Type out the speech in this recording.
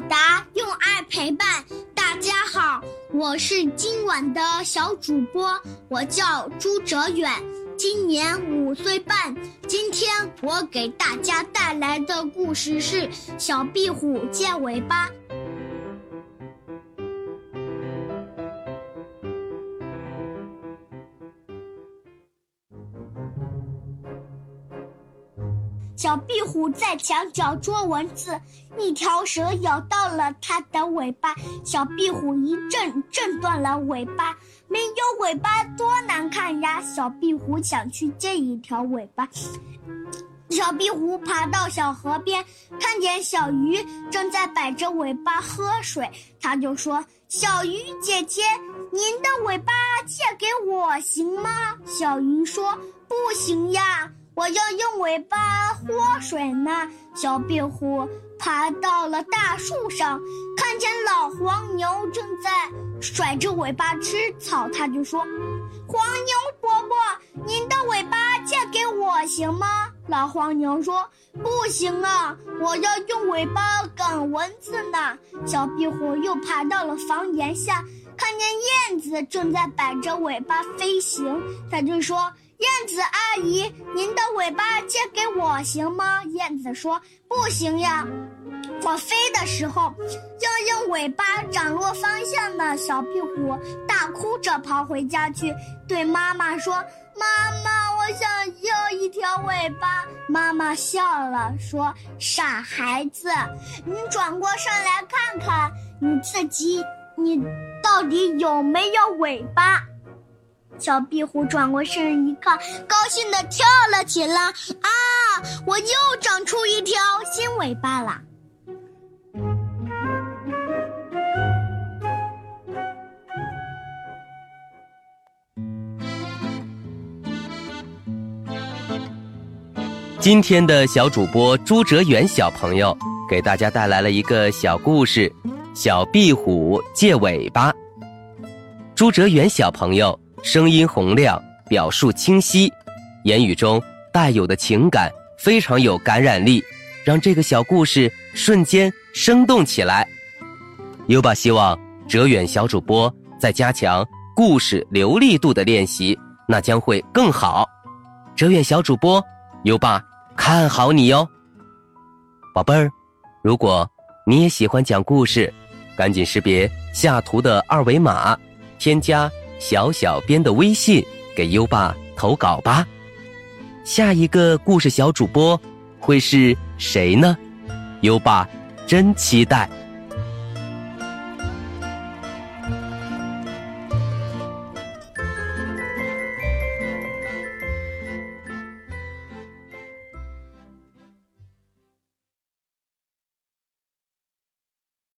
达用爱陪伴大家好我是今晚的小主播我叫朱哲远今年五岁半今天我给大家带来的故事是小壁虎借尾巴。小壁虎在墙角捉蚊子，一条蛇咬到了它的尾巴，小壁虎一震震断了尾巴。没有尾巴多难看呀！小壁虎想去借一条尾巴。小壁虎爬到小河边，看见小鱼正在摆着尾巴喝水，它就说：“小鱼姐姐，您的尾巴借给我行吗？”小鱼说：“不行呀。”我要用尾巴喝水呢。小壁虎爬到了大树上，看见老黄牛正在甩着尾巴吃草，他就说：“黄牛伯伯，您的尾巴借给我行吗？”老黄牛说：“不行啊，我要用尾巴赶蚊子呢。”小壁虎又爬到了房檐下，看见燕子正在摆着尾巴飞行，他就说。燕子阿姨，您的尾巴借给我行吗？燕子说：“不行呀，我飞的时候要用尾巴掌握方向呢。”小壁虎大哭着跑回家去，对妈妈说：“妈妈，我想要一条尾巴。”妈妈笑了，说：“傻孩子，你转过身来看看你自己，你到底有没有尾巴？”小壁虎转过身一看，高兴地跳了起来。啊，我又长出一条新尾巴了！今天的小主播朱哲远小朋友给大家带来了一个小故事：小壁虎借尾巴。朱哲远小朋友。声音洪亮，表述清晰，言语中带有的情感非常有感染力，让这个小故事瞬间生动起来。优爸希望哲远小主播在加强故事流利度的练习，那将会更好。哲远小主播，优爸看好你哟，宝贝儿。如果你也喜欢讲故事，赶紧识别下图的二维码，添加。小小编的微信给优爸投稿吧，下一个故事小主播会是谁呢？优爸真期待。